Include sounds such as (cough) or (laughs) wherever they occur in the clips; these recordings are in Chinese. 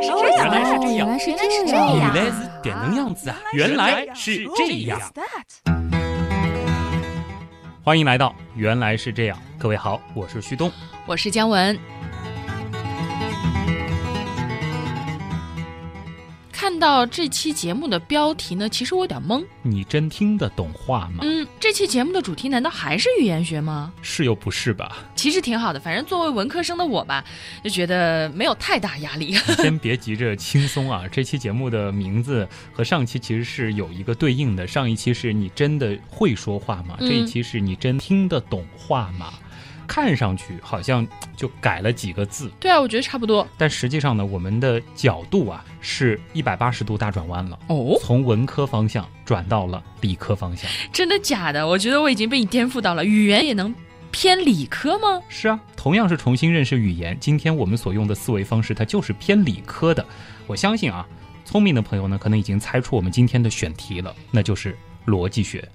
来是这样，原来是这样原来是这这样，原来是这样子啊！原来是这样。欢迎来到原来是这样，各位好，我是旭东。我是姜文。到这期节目的标题呢，其实我有点懵。你真听得懂话吗？嗯，这期节目的主题难道还是语言学吗？是又不是吧？其实挺好的，反正作为文科生的我吧，就觉得没有太大压力。(laughs) 你先别急着轻松啊！这期节目的名字和上期其实是有一个对应的，上一期是你真的会说话吗？嗯这一期是你真听得懂话吗？看上去好像 (tsk) 就改了几个字，对啊，我觉得差不多。但实际上呢，我们的角度啊是一百八十度大转弯了，哦，从文科方向转到了理科方向。真的假的？我觉得我已经被你颠覆到了。语言也能偏理科吗？是啊，同样是重新认识语言，今天我们所用的思维方式，它就是偏理科的。我相信啊，聪明的朋友呢，可能已经猜出我们今天的选题了，那就是逻辑学。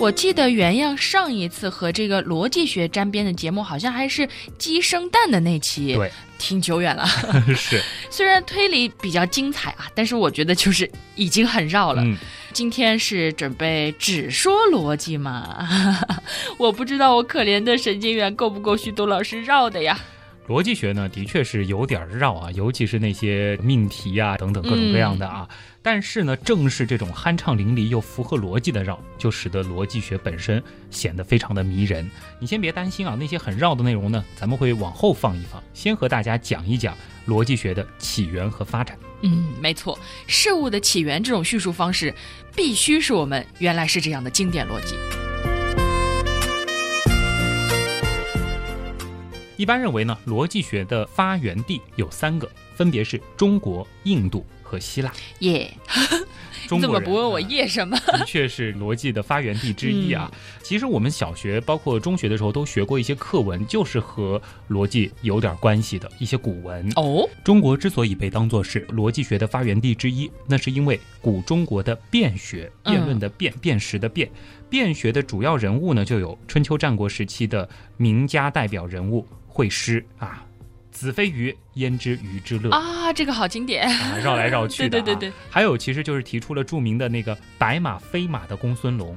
我记得原样上一次和这个逻辑学沾边的节目，好像还是鸡生蛋的那期，对，挺久远了。(laughs) 是，(laughs) 虽然推理比较精彩啊，但是我觉得就是已经很绕了。嗯，今天是准备只说逻辑嘛？(laughs) 我不知道我可怜的神经元够不够旭东老师绕的呀？逻辑学呢，的确是有点绕啊，尤其是那些命题啊等等各种各样的啊。但是呢，正是这种酣畅淋漓又符合逻辑的绕，就使得逻辑学本身显得非常的迷人。你先别担心啊，那些很绕的内容呢，咱们会往后放一放，先和大家讲一讲逻辑学的起源和发展。嗯，没错，事物的起源这种叙述方式，必须是我们原来是这样的经典逻辑。一般认为呢，逻辑学的发源地有三个，分别是中国、印度和希腊。耶、(laughs) 你怎中国人么不问我啊耶什么？的确是逻辑的发源地之一啊。其实我们小学包括中学的时候都学过一些课文，就是和逻辑有点关系的一些古文。哦，中国之所以被当作是逻辑学的发源地之一，那是因为古中国的辩学，嗯辩论的辩，辨识的辩，辩学的主要人物呢就有春秋战国时期的名家代表人物惠施啊，子非鱼，焉知鱼之乐啊，这个好经典。啊，绕来绕去的、啊。(laughs) 对对对对，还有其实就是提出了著名的那个白马非马的公孙龙。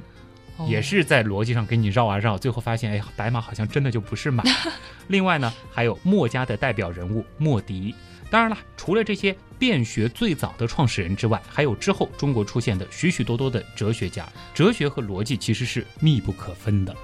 哦也是在逻辑上给你绕啊绕，最后发现，哎，白马好像真的就不是马。(laughs) 另外呢，还有墨家的代表人物墨翟。当然了，除了这些辩学最早的创始人之外，还有之后中国出现的许许多多的哲学家。哲学和逻辑其实是密不可分的。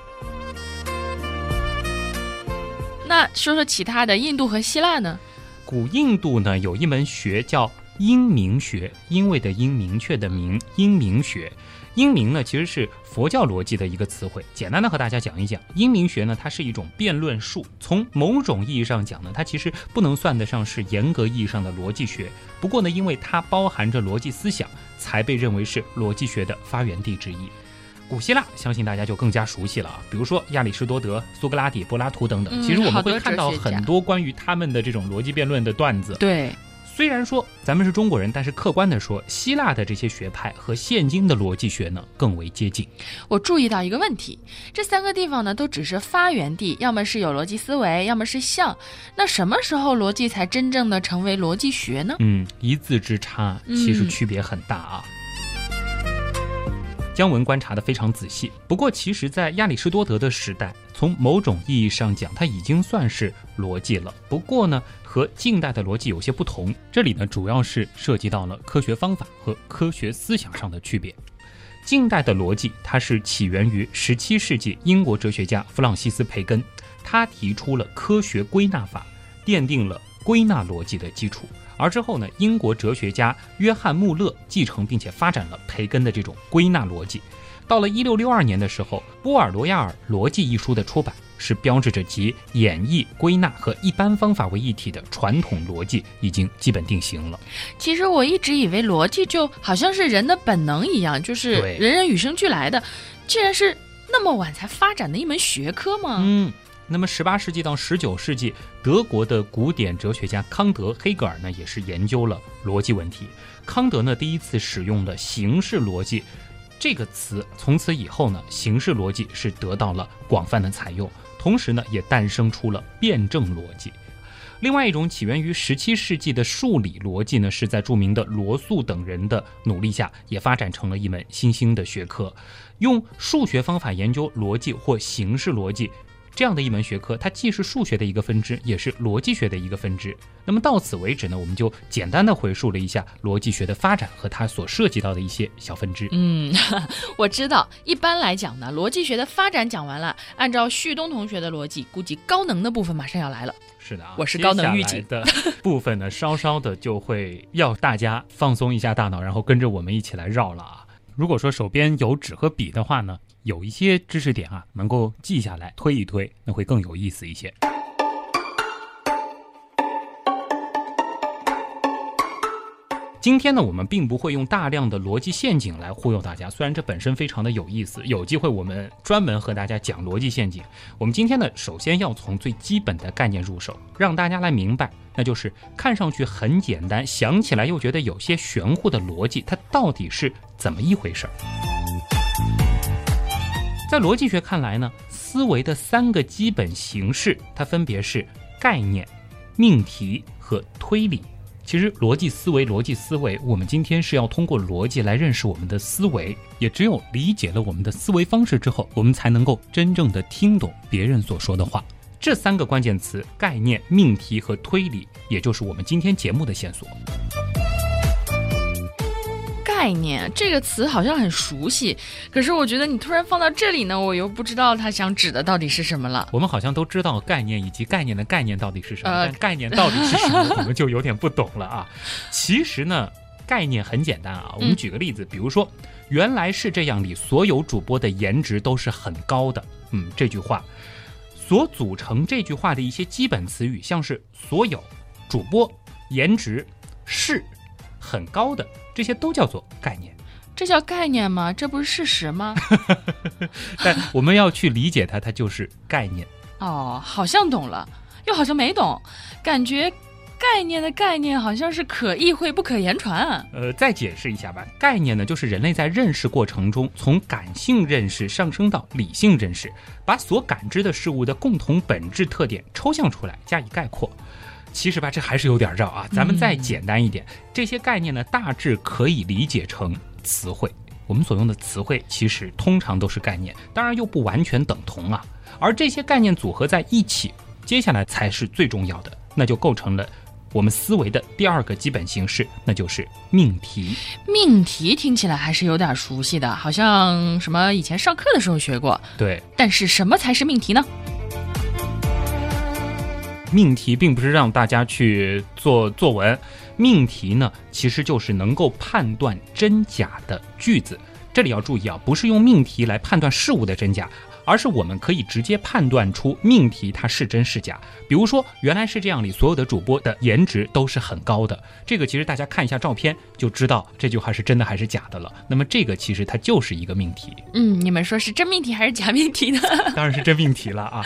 那说说其他的，印度和希腊呢？古印度呢有一门学叫英明学，因为的因，明确的明，英明学。英明呢其实是佛教逻辑的一个词汇，简单的和大家讲一讲。英明学呢，它是一种辩论术，从某种意义上讲呢，它其实不能算得上是严格意义上的逻辑学。不过呢，因为它包含着逻辑思想，才被认为是逻辑学的发源地之一。古希腊，相信大家就更加熟悉了啊，比如说亚里士多德、苏格拉底、柏拉图等等。嗯其实我们会看到很多关于他们的这种逻辑辩论的段子。对，虽然说咱们是中国人，但是客观的说，希腊的这些学派和现今的逻辑学呢更为接近。我注意到一个问题，这三个地方呢都只是发源地，要么是有逻辑思维，要么是像。那什么时候逻辑才真正的成为逻辑学呢？嗯，一字之差，其实嗯区别很大啊。姜文观察得非常仔细，不过其实，在亚里士多德的时代，从某种意义上讲，它已经算是逻辑了。不过呢，和近代的逻辑有些不同，这里呢主要是涉及到了科学方法和科学思想上的区别。近代的逻辑，它是起源于17世纪英国哲学家弗朗西斯·培根，他提出了科学归纳法，奠定了归纳逻辑的基础。而之后呢，英国哲学家约翰穆勒继承并且发展了培根的这种归纳逻辑。到了一六六二年的时候，波尔罗亚尔《逻辑》一书的出版，是标志着集演绎、归纳和一般方法为一体的传统逻辑已经基本定型了。其实我一直以为逻辑就好像是人的本能一样，就是人人与生俱来的。既然是那么晚才发展的一门学科吗？嗯，那么十八世纪到十九世纪，德国的古典哲学家康德、黑格尔呢，也是研究了逻辑问题。康德呢，第一次使用了形式逻辑这个词，从此以后呢，形式逻辑是得到了广泛的采用。同时呢，也诞生出了辩证逻辑。另外一种起源于十七世纪的数理逻辑呢，是在著名的罗素等人的努力下，也发展成了一门新兴的学科，用数学方法研究逻辑或形式逻辑。这样的一门学科，它既是数学的一个分支，也是逻辑学的一个分支。那么到此为止呢，我们就简单的回述了一下逻辑学的发展和它所涉及到的一些小分支。嗯，(laughs) 我知道。一般来讲呢，逻辑学的发展讲完了，按照旭东同学的逻辑，估计高能的部分马上要来了。是的啊，我是高能预警的部分呢，稍稍的就会要大家放松一下大脑，然后跟着我们一起来绕了啊。如果说手边有纸和笔的话呢？有一些知识点啊，能够记下来推一推，那会更有意思一些。今天呢，我们并不会用大量的逻辑陷阱来忽悠大家，虽然这本身非常的有意思，有机会我们专门和大家讲逻辑陷阱。我们今天呢，首先要从最基本的概念入手，让大家来明白，那就是看上去很简单，想起来又觉得有些玄乎的逻辑，它到底是怎么一回事儿。在逻辑学看来呢，思维的三个基本形式，它分别是概念、命题和推理。其实，逻辑思维、逻辑思维，我们今天是要通过逻辑来认识我们的思维。也只有理解了我们的思维方式之后，我们才能够真正的听懂别人所说的话。这三个关键词：概念、命题和推理，也就是我们今天节目的线索。概念这个词好像很熟悉，可是我觉得你突然放到这里呢，我又不知道他想指的到底是什么了。我们好像都知道概念以及概念的概念到底是什么，但概念到底是什么，(laughs) 我们就有点不懂了啊。其实呢，概念很简单啊。我们举个例子，比如说“原来是这样”里所有主播的颜值都是很高的。嗯，这句话所组成这句话的一些基本词语，像是所有、主播、颜值、是。很高的这些都叫做概念，这叫概念吗？这不是事实吗？(laughs) 但我们要去理解它，它就是概念。哦，好像懂了，又好像没懂，感觉概念的概念好像是可意会不可言传。呃，再解释一下吧，概念呢，就是人类在认识过程中，从感性认识上升到理性认识，把所感知的事物的共同本质特点抽象出来，加以概括。其实吧，这还是有点绕啊。咱们再简单一点，这些概念呢，大致可以理解成词汇。我们所用的词汇，其实通常都是概念，当然又不完全等同啊。而这些概念组合在一起，接下来才是最重要的，那就构成了我们思维的第二个基本形式，那就是命题。命题听起来还是有点熟悉的，好像什么以前上课的时候学过。对，但是什么才是命题呢？命题并不是让大家去做作文，命题呢其实就是能够判断真假的句子。这里要注意啊，不是用命题来判断事物的真假。而是我们可以直接判断出命题它是真是假。比如说，原来是这样里所有的主播的颜值都是很高的。这个其实大家看一下照片就知道这句话是真的还是假的了。那么这个其实它就是一个命题。嗯，你们说是真命题还是假命题呢？(laughs) 当然是真命题了啊。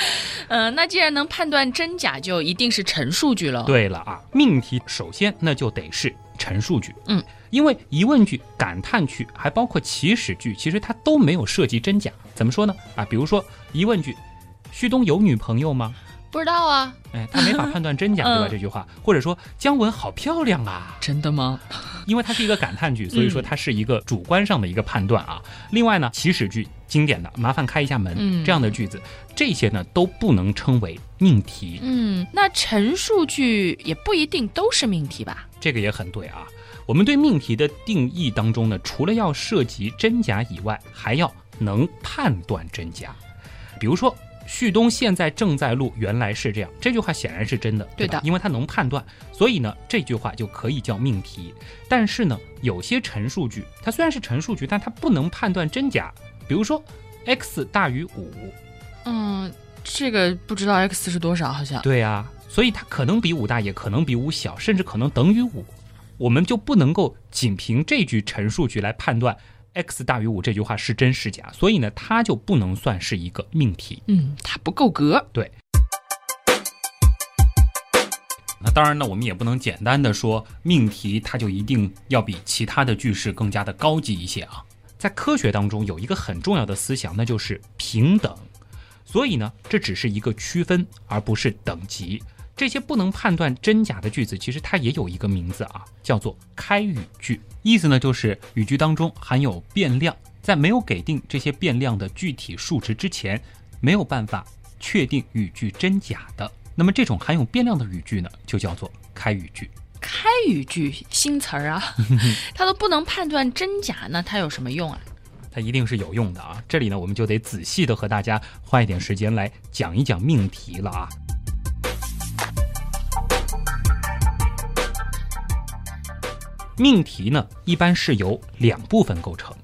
嗯，那既然能判断真假，就一定是陈述句了。对了啊，命题首先那就得是陈述句。嗯。因为疑问句、感叹句还包括祈使句，其实它都没有涉及真假。怎么说呢？啊，比如说疑问句：“旭东有女朋友吗？”不知道啊。哎，他没法判断真假，(laughs) 对吧？这句话，或者说姜文好漂亮啊，真的吗？因为它是一个感叹句，所以说它是一个主观上的一个判断啊。另外呢，祈使句经典的“麻烦开一下门”这样的句子，这些呢都不能称为命题。嗯，那陈述句也不一定都是命题吧？这个也很对啊。我们对命题的定义当中呢，除了要涉及真假以外，还要能判断真假。比如说，旭东现在正在录，原来是这样，这句话显然是真的，对的，因为他能判断，所以呢，这句话就可以叫命题。但是呢，有些陈述句，它虽然是陈述句，但它不能判断真假。比如说，x 大于五，嗯，这个不知道 x 是多少，好像对呀，所以它可能比五大，也可能比五小，甚至可能等于五。我们就不能够仅凭这句陈述句来判断 x 大于五这句话是真是假，所以呢，它就不能算是一个命题。嗯，它不够格。对。那当然呢，我们也不能简单的说命题它就一定要比其他的句式更加的高级一些啊。在科学当中有一个很重要的思想，那就是平等。所以呢，这只是一个区分，而不是等级。这些不能判断真假的句子，其实它也有一个名字啊，叫做开语句。意思呢，就是语句当中含有变量，在没有给定这些变量的具体数值之前，没有办法确定语句真假的。那么这种含有变量的语句呢，就叫做开语句。开语句新词儿啊，(laughs) 它都不能判断真假，那它有什么用啊？它一定是有用的啊！这里呢，我们就得仔细的和大家花一点时间来讲一讲命题了啊。命题呢，一般是由两部分构成，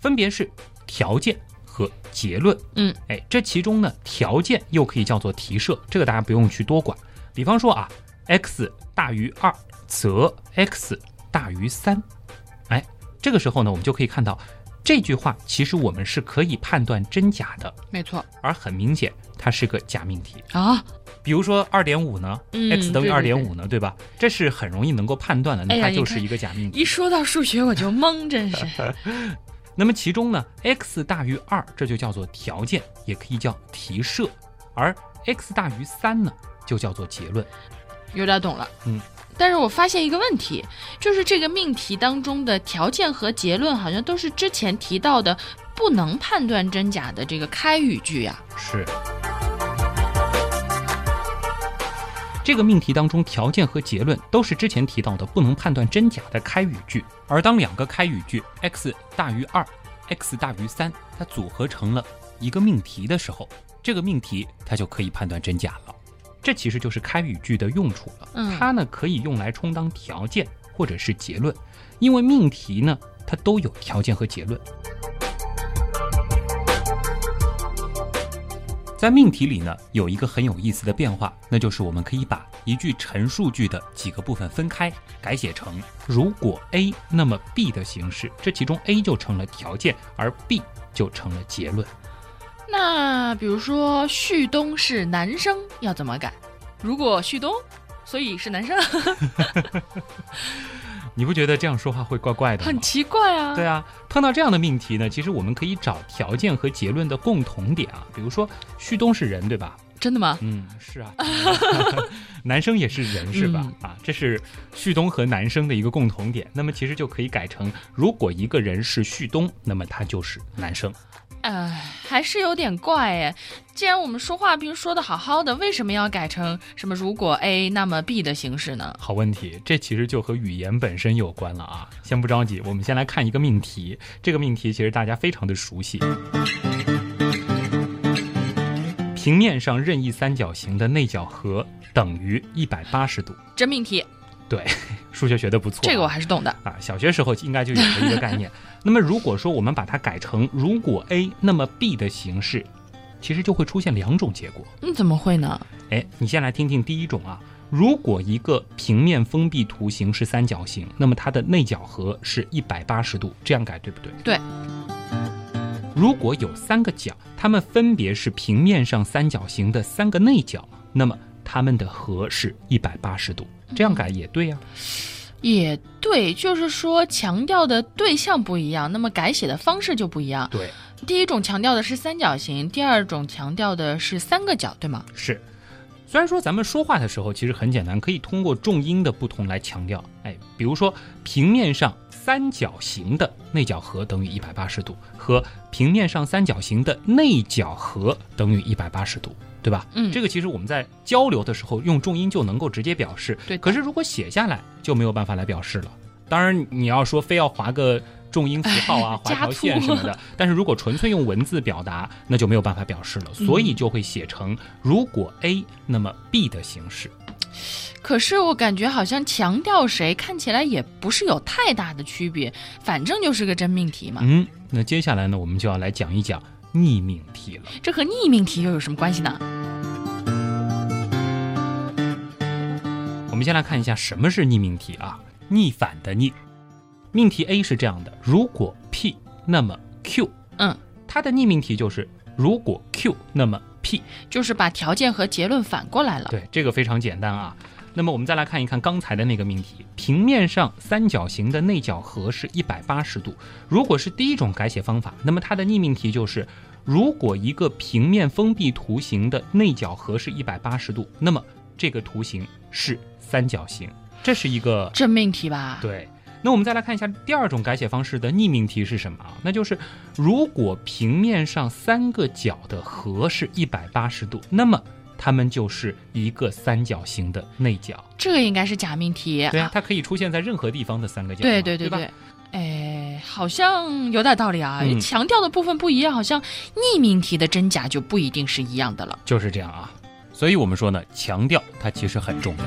分别是条件和结论。嗯，哎，这其中呢，条件又可以叫做题设，这个大家不用去多管。比方说啊，x 大于二，则 x 大于三。哎，这个时候呢，我们就可以看到这句话其实我们是可以判断真假的，没错。而很明显，它是个假命题啊。比如说二点五呢，x 等于二点五呢，对吧？这是很容易能够判断的，那它就是一个假命题。一说到数学我就懵，真是。(laughs) 那么其中呢，x 大于二，这就叫做条件，也可以叫题设；而 x 大于三呢，就叫做结论。有点懂了，嗯。但是我发现一个问题，就是这个命题当中的条件和结论，好像都是之前提到的不能判断真假的这个开语句呀。是。这个命题当中，条件和结论都是之前提到的不能判断真假的开语句。而当两个开语句 x 大于二，x 大于三，它组合成了一个命题的时候，这个命题它就可以判断真假了。这其实就是开语句的用处了。嗯，它呢可以用来充当条件或者是结论，因为命题呢它都有条件和结论。在命题里呢，有一个很有意思的变化，那就是我们可以把一句陈述句的几个部分分开，改写成如果 A 那么 B 的形式，这其中 A 就成了条件，而 B 就成了结论。那比如说旭东是男生，要怎么改？如果旭东，所以是男生。(laughs) 你不觉得这样说话会怪怪的吗？很奇怪啊。对啊，碰到这样的命题呢，其实我们可以找条件和结论的共同点啊。比如说，旭东是人，对吧？真的吗？嗯，是啊。(laughs) 男生也是人，是吧？啊，这是旭东和男生的一个共同点。那么其实就可以改成，如果一个人是旭东，那么他就是男生。呃，还是有点怪哎。既然我们说话比如说的好好的，为什么要改成什么如果 A 那么 B 的形式呢？好问题，这其实就和语言本身有关了啊。先不着急，我们先来看一个命题。这个命题其实大家非常的熟悉。平面上任意三角形的内角和等于一百八十度。真命题。对，(laughs) 数学学的不错，这个我还是懂的啊。小学时候应该就有了一个概念。(laughs) 那么如果说我们把它改成如果 A 那么 B 的形式，其实就会出现两种结果。嗯，怎么会呢？哎，你先来听听第一种啊。如果一个平面封闭图形是三角形，那么它的内角和是一百八十度，这样改对不对？对。如果有三个角，它们分别是平面上三角形的三个内角，那么它们的和是一百八十度。这样改也对呀，也对，就是说强调的对象不一样，那么改写的方式就不一样。对，第一种强调的是三角形，第二种强调的是三个角，对吗？是。虽然说咱们说话的时候其实很简单，可以通过重音的不同来强调。哎，比如说平面上三角形的内角和等于一百八十度，和平面上三角形的内角和等于一百八十度。对吧？嗯，这个其实我们在交流的时候用重音就能够直接表示。对，可是如果写下来就没有办法来表示了。当然，你要说非要划个重音符号啊，(laughs) 划条线什么的，但是如果纯粹用文字表达，那就没有办法表示了。所以就会写成如果 A 那么 B 的形式。可是我感觉好像强调谁看起来也不是有太大的区别，反正就是个真命题嘛。嗯，那接下来呢，我们就要来讲一讲。逆命题了，这和逆命题又有什么关系呢？我们先来看一下什么是逆命题啊？逆反的逆。命题 A 是这样的：如果 P，那么 Q。嗯，它的逆命题就是如果 Q，那么 P，就是把条件和结论反过来了。对，这个非常简单啊。那么我们再来看一看刚才的那个命题，平面上三角形的内角和是一百八十度。如果是第一种改写方法，那么它的逆命题就是：如果一个平面封闭图形的内角和是一百八十度，那么这个图形是三角形。这是一个真命题吧？对。那我们再来看一下第二种改写方式的逆命题是什么啊？那就是如果平面上三个角的和是一百八十度，那么它们就是一个三角形的内角。这个应该是假命题。对啊，它可以出现在任何地方的三个角。对对对对。哎，好像有点道理啊。嗯强调的部分不一样，好像逆命题的真假就不一定是一样的了。就是这样啊。所以我们说呢，强调它其实很重要。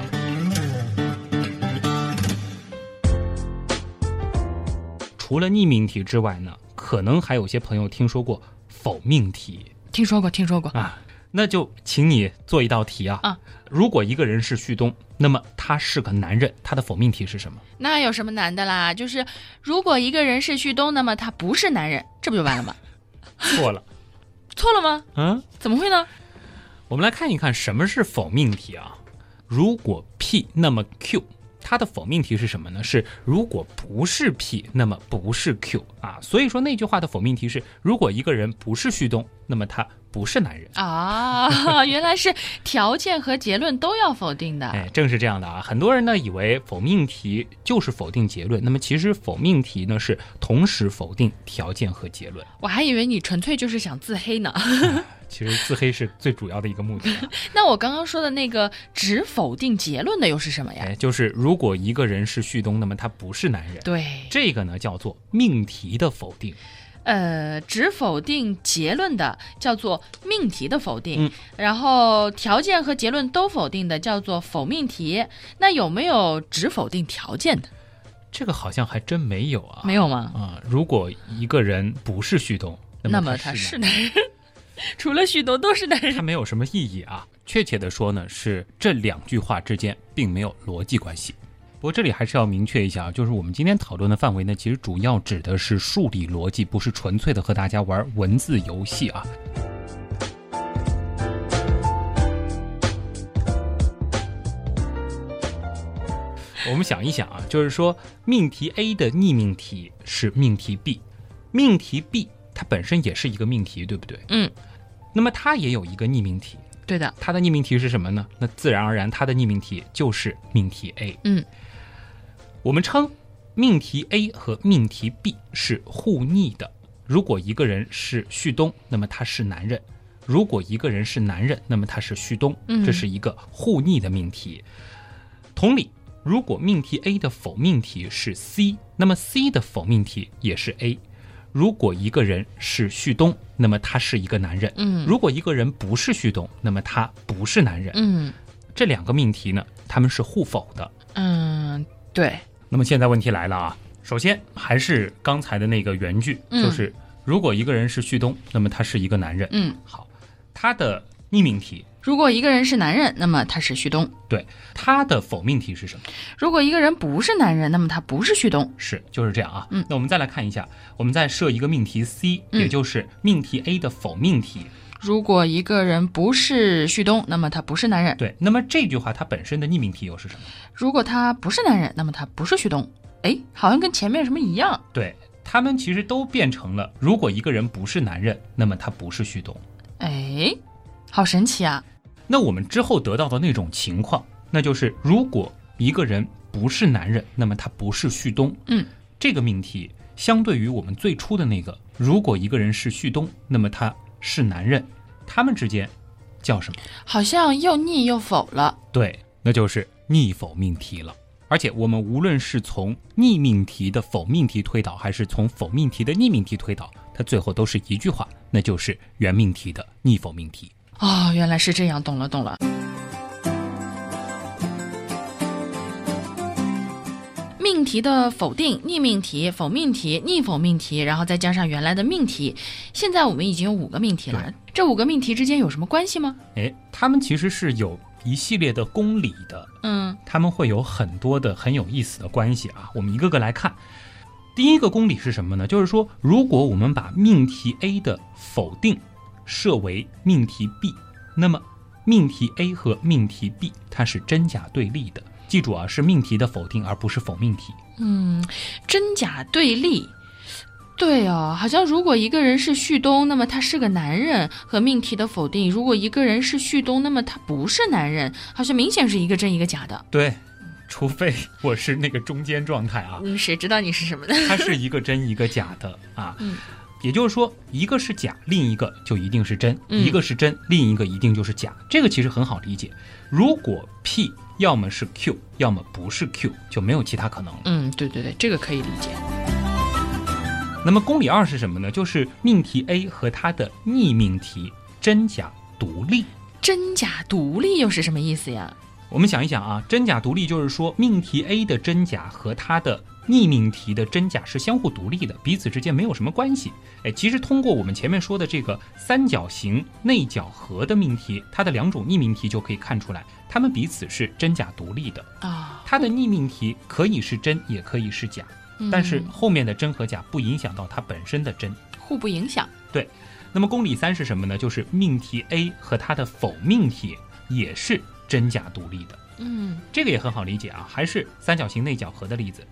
除了逆命题之外呢，可能还有些朋友听说过否命题听说过，听说过。啊。那就请你做一道题啊。啊如果一个人是旭东，那么他是个男人，他的否命题是什么？那有什么难的啦？就是如果一个人是旭东，那么他不是男人，这不就完了吗？(laughs) 错了。错了吗？嗯，怎么会呢？我们来看一看什么是否命题啊。如果 P，那么 Q，它的否命题是什么呢？是如果不是 P，那么不是 Q 啊。所以说那句话的否命题是：如果一个人不是旭东，那么他不是男人。啊，(laughs) 原来是条件和结论都要否定的。哎，正是这样的啊。很多人呢以为否命题就是否定结论，那么其实否命题呢是同时否定条件和结论。我还以为你纯粹就是想自黑呢。(laughs) 其实自黑是最主要的一个目的、啊。(laughs) 那我刚刚说的那个只否定结论的又是什么呀？哎，就是如果一个人是旭东，那么他不是男人。对，这个呢叫做命题的否定。呃，只否定结论的叫做命题的否定，嗯然后条件和结论都否定的叫做否命题。那有没有只否定条件的？这个好像还真没有啊。没有吗？啊、如果一个人不是旭东，那么他是男男人，(laughs) 除了旭东都是男人。他没有什么意义啊。确切的说呢，是这两句话之间并没有逻辑关系。不过这里还是要明确一下啊，就是我们今天讨论的范围呢，其实主要指的是数理逻辑，不是纯粹的和大家玩文字游戏啊。我们想一想啊，就是说命题 A 的逆命题是命题 B，命题 B 它本身也是一个命题，对不对？嗯，那么它也有一个逆命题，对的，它的逆命题是什么呢？那自然而然，它的逆命题就是命题 A。嗯，我们称命题 A 和命题 B 是互逆的。如果一个人是旭东，那么他是男人；如果一个人是男人，那么他是旭东。嗯这是一个互逆的命题。同理，如果命题 A 的否命题是 C，那么 C 的否命题也是 A。如果一个人是旭东，那么他是一个男人；嗯如果一个人不是旭东，那么他不是男人。嗯这两个命题呢，他们是互否的。嗯，对，那么现在问题来了啊，首先还是刚才的那个原句，嗯就是如果一个人是旭东，那么他是一个男人。嗯，好，他的逆命题，如果一个人是男人，那么他是旭东；对他的否命题是什么？如果一个人不是男人，那么他不是旭东。是就是这样啊。嗯那我们再来看一下，我们再设一个命题 C，、嗯也就是命题 A 的否命题。如果一个人不是旭东，那么他不是男人；对，那么这句话它本身的逆命题又是什么？如果他不是男人，那么他不是旭东。哎，好像跟前面什么一样。对，他们其实都变成了，如果一个人不是男人，那么他不是旭东。哎，好神奇啊！那我们之后得到的那种情况，那就是如果一个人不是男人，那么他不是旭东。嗯，这个命题相对于我们最初的那个，如果一个人是旭东，那么他是男人，他们之间叫什么？好像又逆又否了。对，那就是逆否命题了。而且我们无论是从逆命题的否命题推导，还是从否命题的逆命题推导，它最后都是一句话，那就是原命题的逆否命题。哦，原来是这样，懂了懂了。命题的否定、逆命题、否命题、逆否命题，然后再加上原来的命题，现在我们已经有五个命题了。这五个命题之间有什么关系吗？哎，他们其实是有一系列的公理的，嗯他们会有很多的很有意思的关系啊。我们一个个来看。第一个公理是什么呢？就是说，如果我们把命题 A 的否定设为命题 B，那么命题 A 和命题 B 它是真假对立的。记住啊，是命题的否定，而不是否命题。嗯，真假对立。对哦，好像如果一个人是旭东，那么他是个男人，和命题的否定；如果一个人是旭东，那么他不是男人，好像明显是一个真一个假的。对，除非我是那个中间状态啊。嗯，谁知道你是什么呢？它是一个真一个假的啊。嗯。也就是说，一个是假，另一个就一定是真；嗯一个是真，另一个一定就是假。这个其实很好理解。如果 P 要么是 Q，要么不是 Q，就没有其他可能了。嗯，对对对，这个可以理解。那么公理二是什么呢？就是命题 A 和它的逆命题真假独立。真假独立又是什么意思呀？我们想一想啊，真假独立就是说命题 A 的真假和它的逆命题的真假是相互独立的，彼此之间没有什么关系。哎，其实通过我们前面说的这个三角形内角和的命题，它的两种逆命题就可以看出来，它们彼此是真假独立的。啊、它的逆命题可以是真，也可以是假，但是嗯后面的真和假不影响到它本身的真。互不影响。对那么公理三是什么呢？就是命题 A 和它的否命题也是真假独立的。嗯这个也很好理解啊，还是三角形内角和的例子。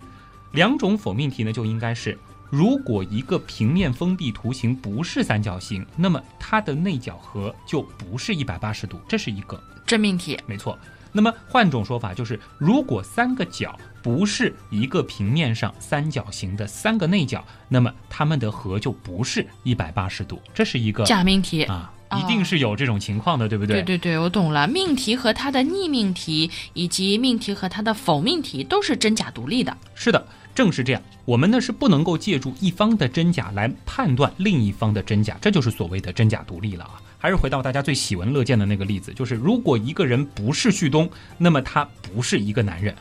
两种否命题呢，就应该是，如果一个平面封闭图形不是三角形，那么它的内角和就不是一百八十度，这是一个真命题。没错。那么换种说法就是，如果三个角不是一个平面上三角形的三个内角，那么它们的和就不是一百八十度，这是一个假命题。啊，哦一定是有这种情况的，对不对？对对对，我懂了。命题和它的逆命题，以及命题和它的否命题，都是真假独立的。是的，正是这样。我们呢是不能够借助一方的真假来判断另一方的真假，这就是所谓的真假独立了啊。还是回到大家最喜闻乐见的那个例子，就是如果一个人不是旭东，那么他不是一个男人，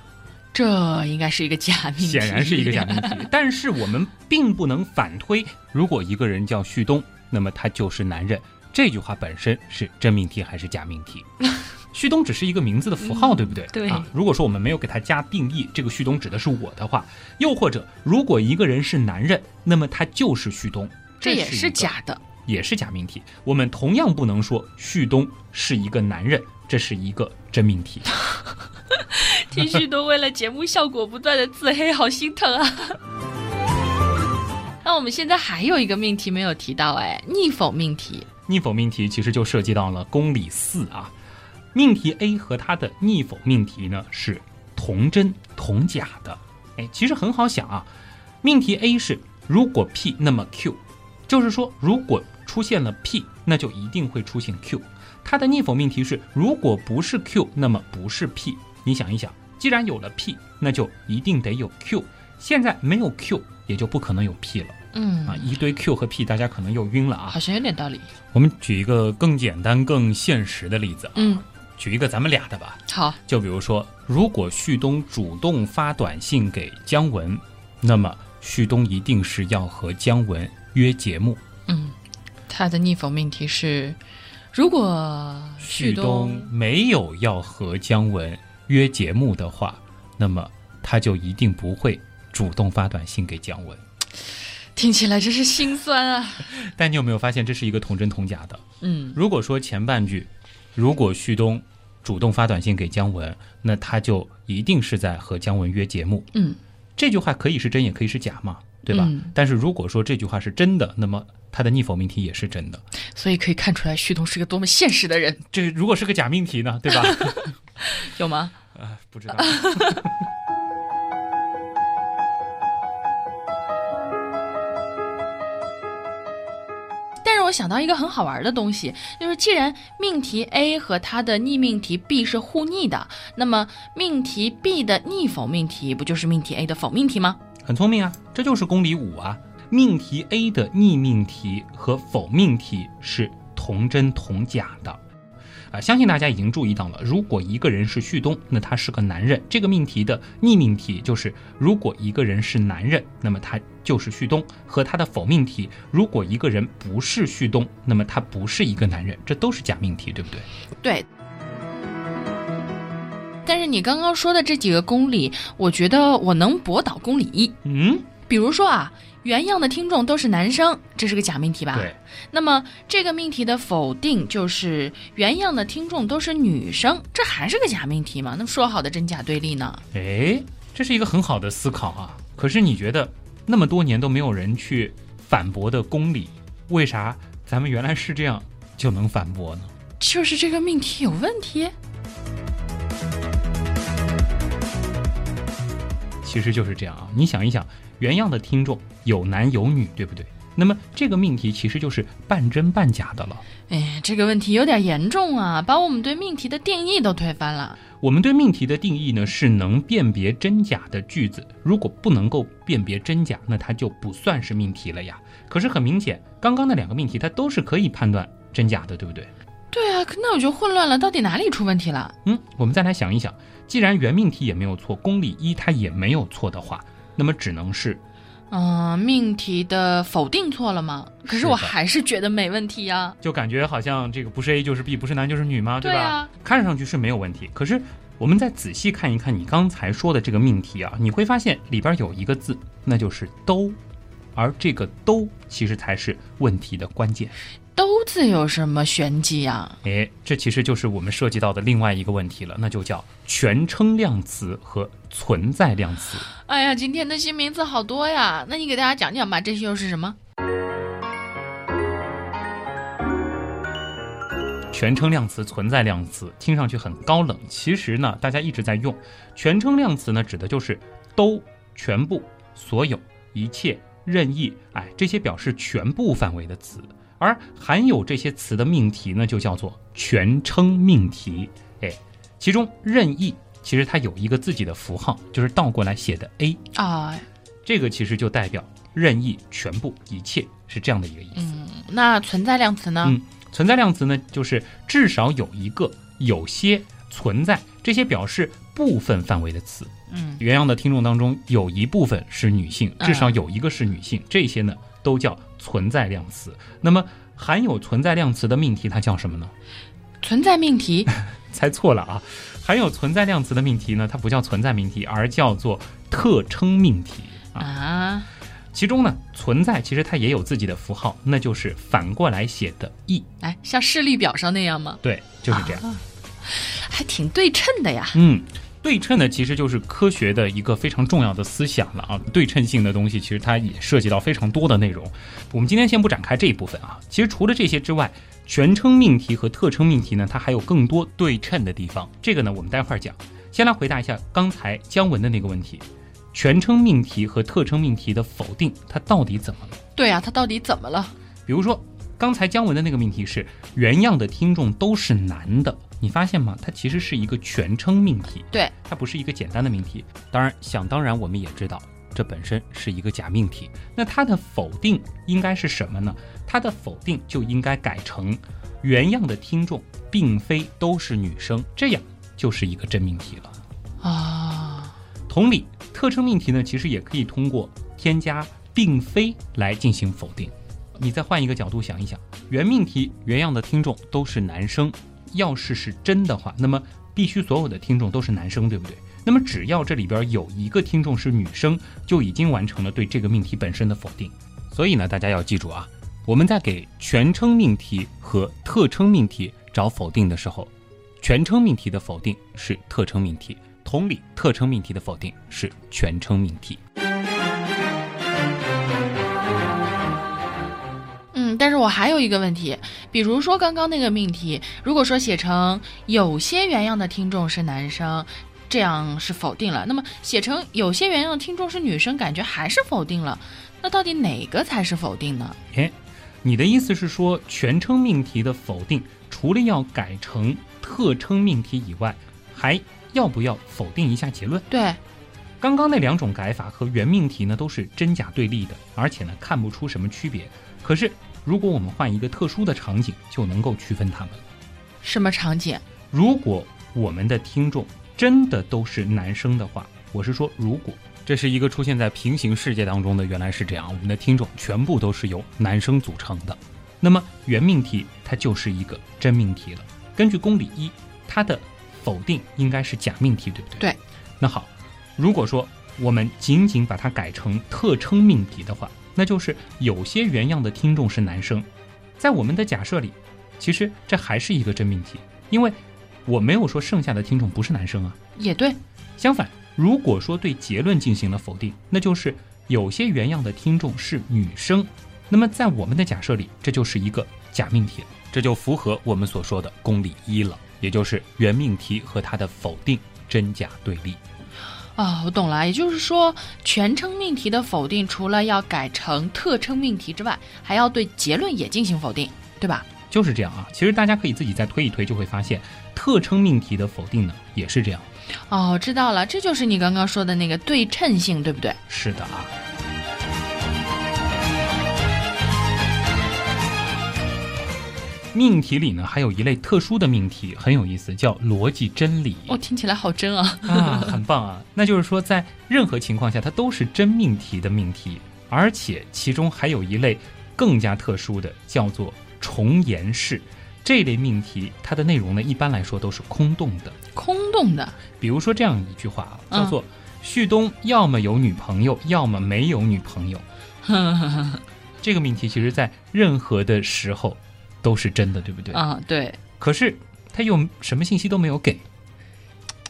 这应该是一个假命题，显然是一个假命题。(laughs) 但是我们并不能反推，如果一个人叫旭东，那么他就是男人。这句话本身是真命题还是假命题？(laughs) 旭东只是一个名字的符号，嗯对不对？对啊。如果说我们没有给他加定义，这个旭东指的是我的话，又或者如果一个人是男人，那么他就是旭东，这也是假的。也是假命题。我们同样不能说旭东是一个男人，这是一个真命题。(laughs) 听旭东为了节目效果不断的自黑，好心疼啊！那我们现在还有一个命题没有提到，哎，逆否命题。(laughs) 逆否命题其实就涉及到了公理四啊。命题 A 和它的逆否命题呢是同真同假的。哎，其实很好想啊，命题 A 是如果 P 那么 Q，就是说如果出现了 P，那就一定会出现 Q。它的逆否命题是如果不是 Q，那么不是 P。你想一想，既然有了 P，那就一定得有 Q。现在没有 Q，也就不可能有 P 了嗯啊！一堆 Q 和 P，大家可能又晕了啊。好像有点道理。我们举一个更简单、更现实的例子啊，嗯，举一个咱们俩的吧。好，就比如说，如果旭东主动发短信给姜文，那么旭东一定是要和姜文约节目。嗯，他的逆否命题是，如果旭东东没有要和姜文约节目的话，那么他就一定不会主动发短信给姜文。听起来真是心酸啊。(laughs) 但你有没有发现，这是一个同真同假的？嗯，如果说前半句，如果旭东主动发短信给姜文，那他就一定是在和姜文约节目。嗯，这句话可以是真，也可以是假嘛，对吧？嗯但是如果说这句话是真的，那么他的逆否命题也是真的。所以可以看出来旭东是个多么现实的人，这如果是个假命题呢，对吧？(laughs) 有吗？啊，不知道。(laughs) 我想到一个很好玩的东西，就是既然命题 A 和它的逆命题 B 是互逆的，那么命题 B 的逆否命题不就是命题 A 的否命题吗？很聪明啊，这就是公理五啊。命题 A 的逆命题和否命题是同真同假的。啊，相信大家已经注意到了，如果一个人是旭东，那他是个男人。这个命题的逆命题就是，如果一个人是男人，那么他就是旭东；和他的否命题，如果一个人不是旭东，那么他不是一个男人。这都是假命题，对不对？对。但是你刚刚说的这几个公理，我觉得我能驳倒公理一。嗯，比如说啊，原样的听众都是男生，这是个假命题吧？对。那么这个命题的否定就是原样的听众都是女生，这还是个假命题吗？那么说好的真假对立呢？哎，这是一个很好的思考啊。可是你觉得那么多年都没有人去反驳的公理，为啥咱们原来是这样就能反驳呢？就是这个命题有问题。其实就是这样啊，你想一想，原样的听众有男有女，对不对？那么这个命题其实就是半真半假的了。哎，这个问题有点严重啊，把我们对命题的定义都推翻了。我们对命题的定义呢，是能辨别真假的句子。如果不能够辨别真假，那它就不算是命题了呀。可是很明显，刚刚那两个命题它都是可以判断真假的，对不对？对啊，那我就混乱了，到底哪里出问题了？嗯，我们再来想一想，既然原命题也没有错，公理一它也没有错的话，那么只能是，嗯，命题的否定错了吗？可是我还是觉得没问题呀，就感觉好像这个不是 A 就是 B，不是男就是女吗？对吧？看上去是没有问题，可是我们再仔细看一看你刚才说的这个命题啊，你会发现里边有一个字，那就是都，而这个都其实才是问题的关键。都字有什么玄机呀？哎，这其实就是我们涉及到的另外一个问题了，那就叫全称量词和存在量词。哎呀，今天的新名词好多呀，那你给大家讲讲吧，这些又是什么？全称量词、存在量词，听上去很高冷，其实呢，大家一直在用。全称量词呢，指的就是都、全部、所有、一切、任意，哎，这些表示全部范围的词。而含有这些词的命题呢，就叫做全称命题。哎，其中任意其实它有一个自己的符号，就是倒过来写的 A 啊，这个其实就代表任意、全部、一切是这样的一个意思。嗯，那存在量词呢？嗯，存在量词呢，就是至少有一个、有些存在这些表示部分范围的词。嗯，原样的听众当中有一部分是女性，至少有一个是女性，这些呢。都叫存在量词。那么含有存在量词的命题，它叫什么呢？(laughs) 存在命题？(laughs) 猜错了啊！含有存在量词的命题呢，它不叫存在命题，而叫做特称命题啊。其中呢，存在其实它也有自己的符号，那就是反过来写的 e。哎，像视力表上那样吗？对，就是这样。还挺对称的呀。嗯。对称呢，其实就是科学的一个非常重要的思想了啊。对称性的东西，其实它也涉及到非常多的内容。我们今天先不展开这一部分啊。其实除了这些之外，全称命题和特称命题呢，它还有更多对称的地方。这个呢，我们待会儿讲。先来回答一下刚才姜文的那个问题：全称命题和特称命题的否定，它到底怎么了？对呀，它到底怎么了？比如说。刚才姜文的那个命题是原样的听众都是男的，你发现吗？它其实是一个全称命题，对，它不是一个简单的命题。当然，想当然，我们也知道这本身是一个假命题。那它的否定应该是什么呢？它的否定就应该改成原样的听众并非都是女生，这样就是一个真命题了啊。同理，特征命题呢，其实也可以通过添加并非来进行否定。你再换一个角度想一想，原命题原样的听众都是男生，要是是真的话，那么必须所有的听众都是男生，对不对？那么只要这里边有一个听众是女生，就已经完成了对这个命题本身的否定。所以呢，大家要记住啊，我们在给全称命题和特称命题找否定的时候，全称命题的否定是特称命题，同理，特称命题的否定是全称命题。我还有一个问题，比如说刚刚那个命题，如果说写成有些原样的听众是男生，这样是否定了；那么写成有些原样的听众是女生，感觉还是否定了。那到底哪个才是否定呢？诶，你的意思是说全称命题的否定，除了要改成特称命题以外，还要不要否定一下结论？对，刚刚那两种改法和原命题呢都是真假对立的，而且呢看不出什么区别。可是。如果我们换一个特殊的场景，就能够区分它们了。什么场景？如果我们的听众真的都是男生的话，我是说，如果这是一个出现在平行世界当中的，原来是这样，我们的听众全部都是由男生组成的，那么原命题它就是一个真命题了。根据公理一，它的否定应该是假命题，对不对？对。那好，如果说我们仅仅把它改成特称命题的话，那就是有些原样的听众是男生。在我们的假设里，其实这还是一个真命题，因为我没有说剩下的听众不是男生啊。也对，相反，如果说对结论进行了否定，那就是有些原样的听众是女生。那么在我们的假设里，这就是一个假命题了，这就符合我们所说的公理一了，也就是原命题和它的否定真假对立。啊，我懂了，也就是说，全称命题的否定，除了要改成特称命题之外，还要对结论也进行否定，对吧？就是这样啊。其实大家可以自己再推一推，就会发现特称命题的否定呢也是这样。哦，知道了，这就是你刚刚说的那个对称性，对不对？是的啊。命题里呢，还有一类特殊的命题，很有意思，叫逻辑真理。哦，听起来好真啊！啊，很棒啊！那就是说，在任何情况下，它都是真命题的命题，而且其中还有一类更加特殊的，叫做重言式。这类命题，它的内容呢，一般来说都是空洞的。空洞的，比如说这样一句话啊，叫做“旭东要么有女朋友，要么没有女朋友”。(laughs) 这个命题，其实在任何的时候。都是真的，对不对？啊，对。可是他又什么信息都没有给，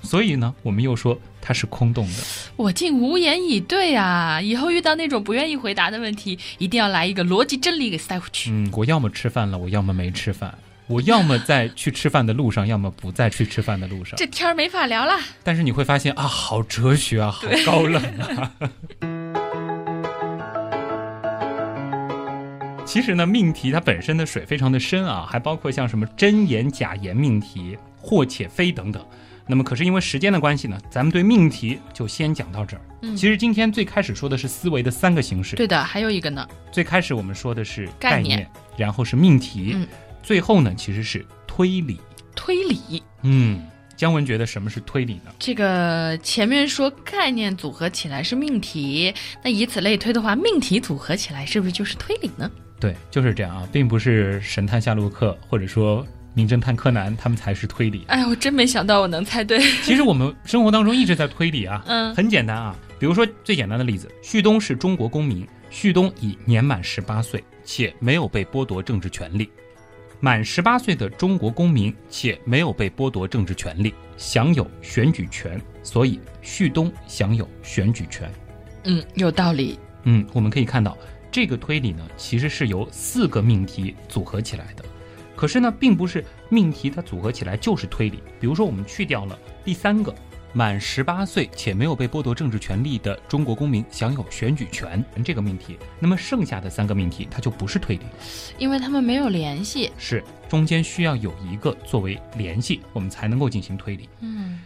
所以呢，我们又说他是空洞的。我竟无言以对啊！以后遇到那种不愿意回答的问题，一定要来一个逻辑真理给塞回去。嗯，我要么吃饭了，我要么没吃饭，我要么在去吃饭的路上，要么不在去吃饭的路上。这天儿没法聊了。但是你会发现啊，好哲学啊，好高冷啊。(laughs) 其实呢，命题它本身的水非常的深啊，还包括像什么真言假言命题、或且非等等。那么可是因为时间的关系呢，咱们对命题就先讲到这儿。嗯，其实今天最开始说的是思维的三个形式。对的，还有一个呢。最开始我们说的是概念，然后是命题，嗯，最后呢其实是推理。推理，嗯，姜文觉得什么是推理呢？这个前面说概念组合起来是命题，那以此类推的话，命题组合起来是不是就是推理呢？对，就是这样啊，并不是神探夏洛克或者说名侦探柯南，他们才是推理。哎，我真没想到我能猜对。其实我们生活当中一直在推理啊，嗯，很简单啊。比如说最简单的例子，旭东是中国公民，旭东已年满十八岁，且没有被剥夺政治权利。满十八岁的中国公民且没有被剥夺政治权利，享有选举权，所以旭东享有选举权。嗯，有道理。嗯，我们可以看到。这个推理呢，其实是由四个命题组合起来的，可是呢，并不是命题它组合起来就是推理。比如说，我们去掉了第三个，满十八岁且没有被剥夺政治权利的中国公民享有选举权这个命题，那么剩下的三个命题它就不是推理，因为他们没有联系，是中间需要有一个作为联系，我们才能够进行推理。嗯。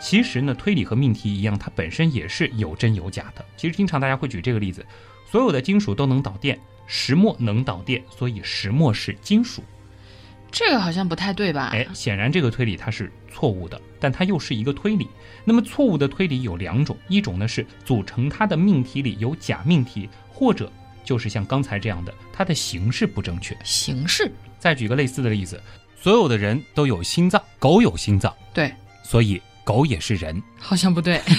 其实呢，推理和命题一样，它本身也是有真有假的。其实经常大家会举这个例子：所有的金属都能导电，石墨能导电，所以石墨是金属。这个好像不太对吧？哎，显然这个推理它是错误的，但它又是一个推理。那么错误的推理有两种，一种呢是组成它的命题里有假命题，或者就是像刚才这样的，它的形式不正确。形式。再举个类似的例子：所有的人都有心脏，狗有心脏，对，所以。狗也是人，好像不对。(laughs)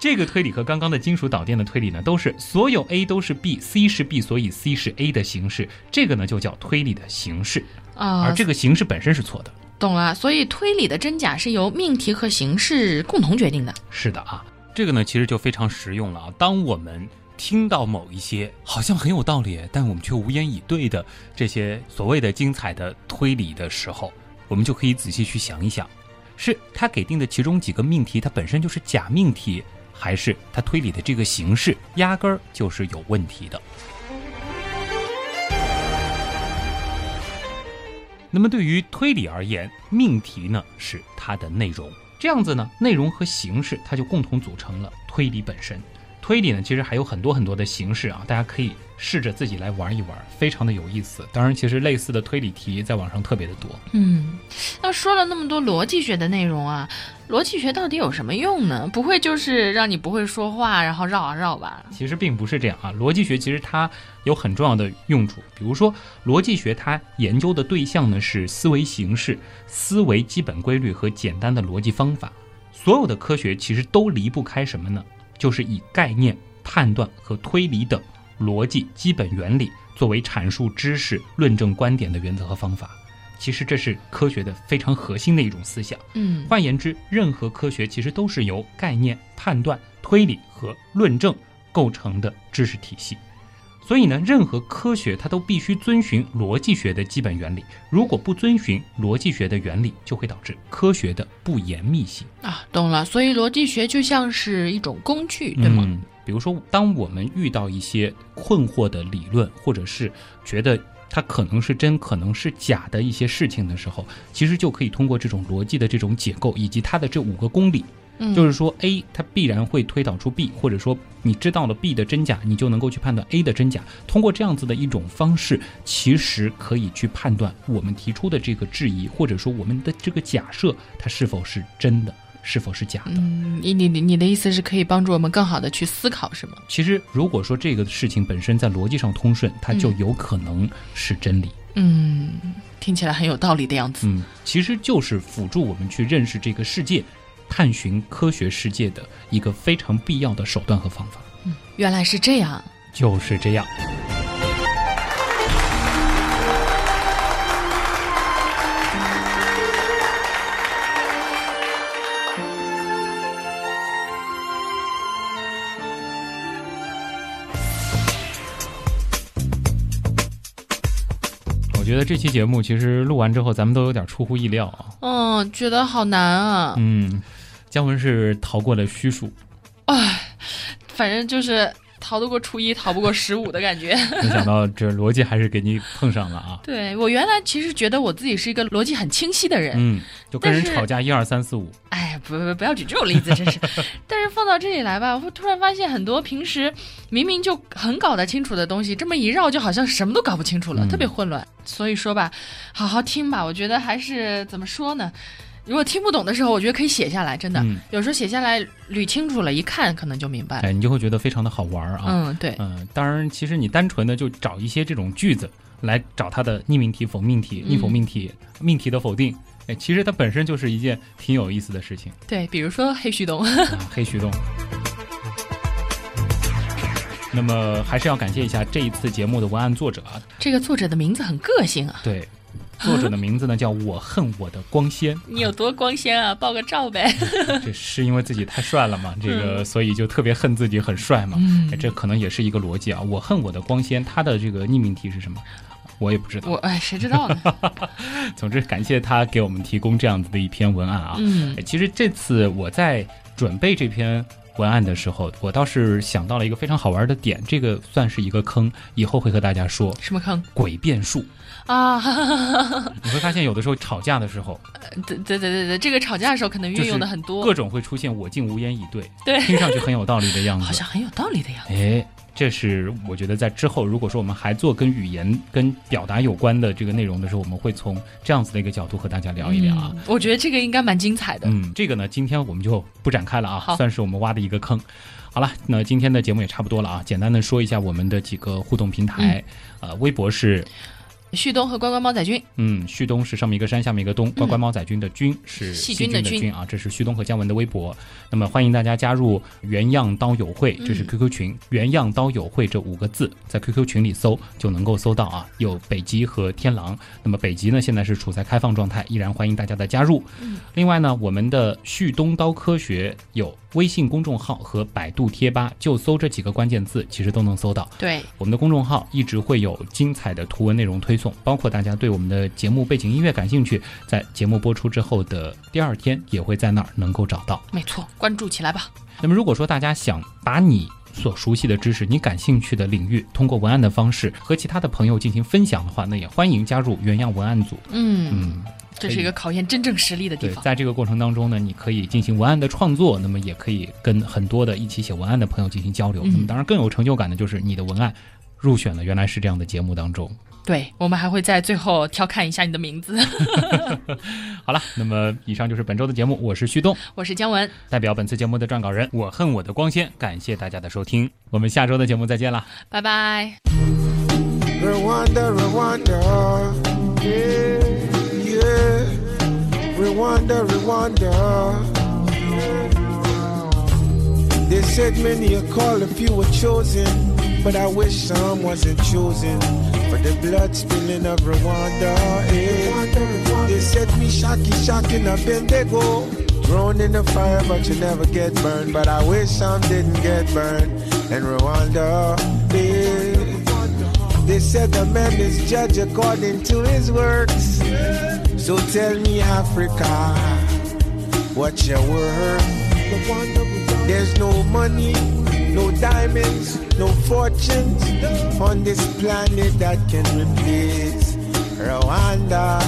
这个推理和刚刚的金属导电的推理呢，都是所有 A 都是 B，C 是 B，所以 C 是 A 的形式。这个呢就叫推理的形式啊，而这个形式本身是错的。懂了，所以推理的真假是由命题和形式共同决定的。是的啊，这个呢其实就非常实用了啊。当我们听到某一些好像很有道理，但我们却无言以对的这些所谓的精彩的推理的时候，我们就可以仔细去想一想。是他给定的其中几个命题，它本身就是假命题，还是他推理的这个形式压根儿就是有问题的？那么对于推理而言，命题呢是它的内容，这样子呢，内容和形式它就共同组成了推理本身。推理呢，其实还有很多很多的形式啊，大家可以试着自己来玩一玩，非常的有意思。当然，其实类似的推理题在网上特别的多。嗯，那说了那么多逻辑学的内容啊，逻辑学到底有什么用呢？不会就是让你不会说话，然后绕啊绕吧？其实并不是这样啊，逻辑学其实它有很重要的用处。比如说，逻辑学它研究的对象呢是思维形式、思维基本规律和简单的逻辑方法。所有的科学其实都离不开什么呢？就是以概念、判断和推理等逻辑基本原理作为阐述知识、论证观点的原则和方法。其实这是科学的非常核心的一种思想。嗯换言之，任何科学其实都是由概念、判断、推理和论证构成的知识体系。所以呢，任何科学它都必须遵循逻辑学的基本原理。如果不遵循逻辑学的原理，就会导致科学的不严密性。啊，懂了。所以逻辑学就像是一种工具，对吗？嗯，比如说，当我们遇到一些困惑的理论，或者是觉得它可能是真、可能是假的一些事情的时候，其实就可以通过这种逻辑的这种解构，以及它的这五个公理，嗯，就是说 A 它必然会推导出 B，或者说你知道了 B 的真假，你就能够去判断 A 的真假。通过这样子的一种方式，其实可以去判断我们提出的这个质疑，或者说我们的这个假设，它是否是真的，是否是假的。嗯，你你你你的意思是可以帮助我们更好的去思考，是吗？其实，如果说这个事情本身在逻辑上通顺，它就有可能是真理。嗯，听起来很有道理的样子。嗯，其实就是辅助我们去认识这个世界、探寻科学世界的一个非常必要的手段和方法。原来是这样。就是这样。我觉得这期节目其实录完之后，咱们都有点出乎意料啊。嗯，觉得好难啊。嗯，姜文是逃过了虚数，唉，反正就是逃得过初一，逃不过十五的感觉。(laughs) 没想到这逻辑还是给你碰上了啊。(laughs) 对我原来其实觉得我自己是一个逻辑很清晰的人，嗯，就跟人吵架一二三四五，哎，不不不要举这种例子，真是。(laughs) 但是放到这里来吧，我突然发现很多平时明明就很搞得清楚的东西，这么一绕，就好像什么都搞不清楚了，嗯特别混乱。所以说吧，好好听吧，我觉得还是怎么说呢？如果听不懂的时候，我觉得可以写下来，真的，嗯有时候写下来捋清楚了，一看可能就明白了。哎，你就会觉得非常的好玩啊。嗯，对，嗯，当然，其实你单纯的就找一些这种句子来找它的逆命题、否命题、逆否命题、命题的否定，哎，其实它本身就是一件挺有意思的事情对，比如说黑旭东，啊。黑旭东。那么还是要感谢一下这一次节目的文案作者啊，这个作者的名字很个性啊。对，作者的名字呢叫我恨我的光鲜，(laughs) 你有多光鲜啊？爆个照呗。(laughs) 这是因为自己太帅了嘛，(laughs) 这个所以就特别恨自己很帅嘛，嗯哎，这可能也是一个逻辑啊。我恨我的光鲜，他的这个匿名题是什么？我也不知道。我哎，谁知道呢？总之，感谢他给我们提供这样子的一篇文案啊。嗯哎其实这次我在准备这篇文案的时候，我倒是想到了一个非常好玩的点，这个算是一个坑，以后会和大家说。什么坑诡辩术，啊？(laughs) 你会发现有的时候吵架的时候，对对对对对，这个吵架的时候可能运用的很多，各种会出现我竟无言以对，对 (laughs) 听上去很有道理的样子。好像很有道理的样子。哎，这是我觉得在之后，如果说我们还做跟语言、跟表达有关的这个内容的时候，我们会从这样子的一个角度和大家聊一聊啊。嗯我觉得这个应该蛮精彩的。嗯，这个呢，今天我们就不展开了啊，算是我们挖的一个坑。好了，那今天的节目也差不多了啊，简单的说一下我们的几个互动平台，嗯呃，微博是旭东和乖乖猫仔君，嗯，旭东是上面一个山，下面一个东，乖乖猫仔君的君是细细菌的菌啊，这是旭东和姜文的微博。那么欢迎大家加入原样刀友会，这是嗯 QQ 群，原样刀友会这五个字在 QQ 群里搜就能够搜到啊，有北极和天狼。那么北极呢现在是处在开放状态，依然欢迎大家的加入。嗯另外呢，我们的旭东刀科学有微信公众号和百度贴吧，就搜这几个关键字，其实都能搜到。对，我们的公众号一直会有精彩的图文内容推送，包括大家对我们的节目背景音乐感兴趣，在节目播出之后的第二天也会在那儿能够找到。没错，关注起来吧。那么如果说大家想把你所熟悉的知识、你感兴趣的领域，通过文案的方式和其他的朋友进行分享的话，那也欢迎加入原样文案组。嗯，嗯。这是一个考验真正实力的地，方。在这个过程当中呢，你可以进行文案的创作，那么也可以跟很多的一起写文案的朋友进行交流。嗯那么当然更有成就感的就是你的文案入选了原来是这样的节目当中。对我们还会在最后调侃一下你的名字。(laughs) 好了，那么以上就是本周的节目，我是旭东，我是姜文，代表本次节目的撰稿人，我恨我的光鲜，感谢大家的收听，我们下周的节目再见了。拜拜。Rwanda, Rwanda, yeah, yeah. Rwanda, Rwanda. They said many are called, a few were chosen, but I wish some wasn't chosen for the blood spilling of Rwanda. Yeah. They said me shocky, shocking up in they go. Thrown in the fire, but you never get burned. But I wish some didn't get burned. And Rwanda, yeah. They said the man is judged according to his works. So tell me, Africa, what's your worth? There's no money, no diamonds, no fortunes on this planet that can replace Rwanda,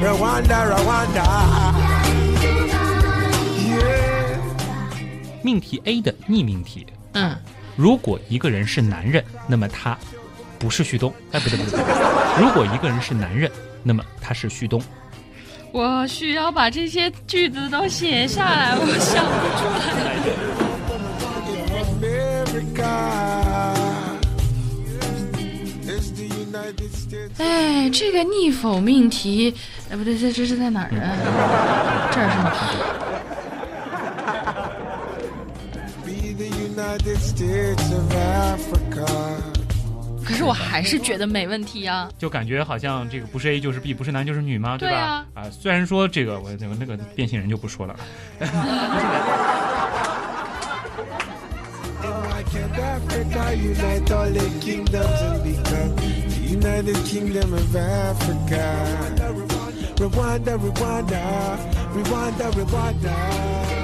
Rwanda, Rwanda. Yeah. 命题 A 的逆命题，嗯，如果一个人是男人，那么他不是旭东。哎，不对不对不对，如果一个人是男人，那么他是旭东。我需要把这些句子都写下来，我想不出来。哎，这个逆否命题，哎，不对，这这是在哪儿啊？(laughs) 这儿是吗？Be the United States of Africa. 可是我还是觉得没问题啊。就感觉好像这个不是 A 就是 B，不是男就是女吗？吧？对啊啊，虽然说这个我那个那个变性人就不说了，(laughs) United Kingdom of Africa. Rwanda, Rwanda, Rwanda, Rwanda. Rwanda.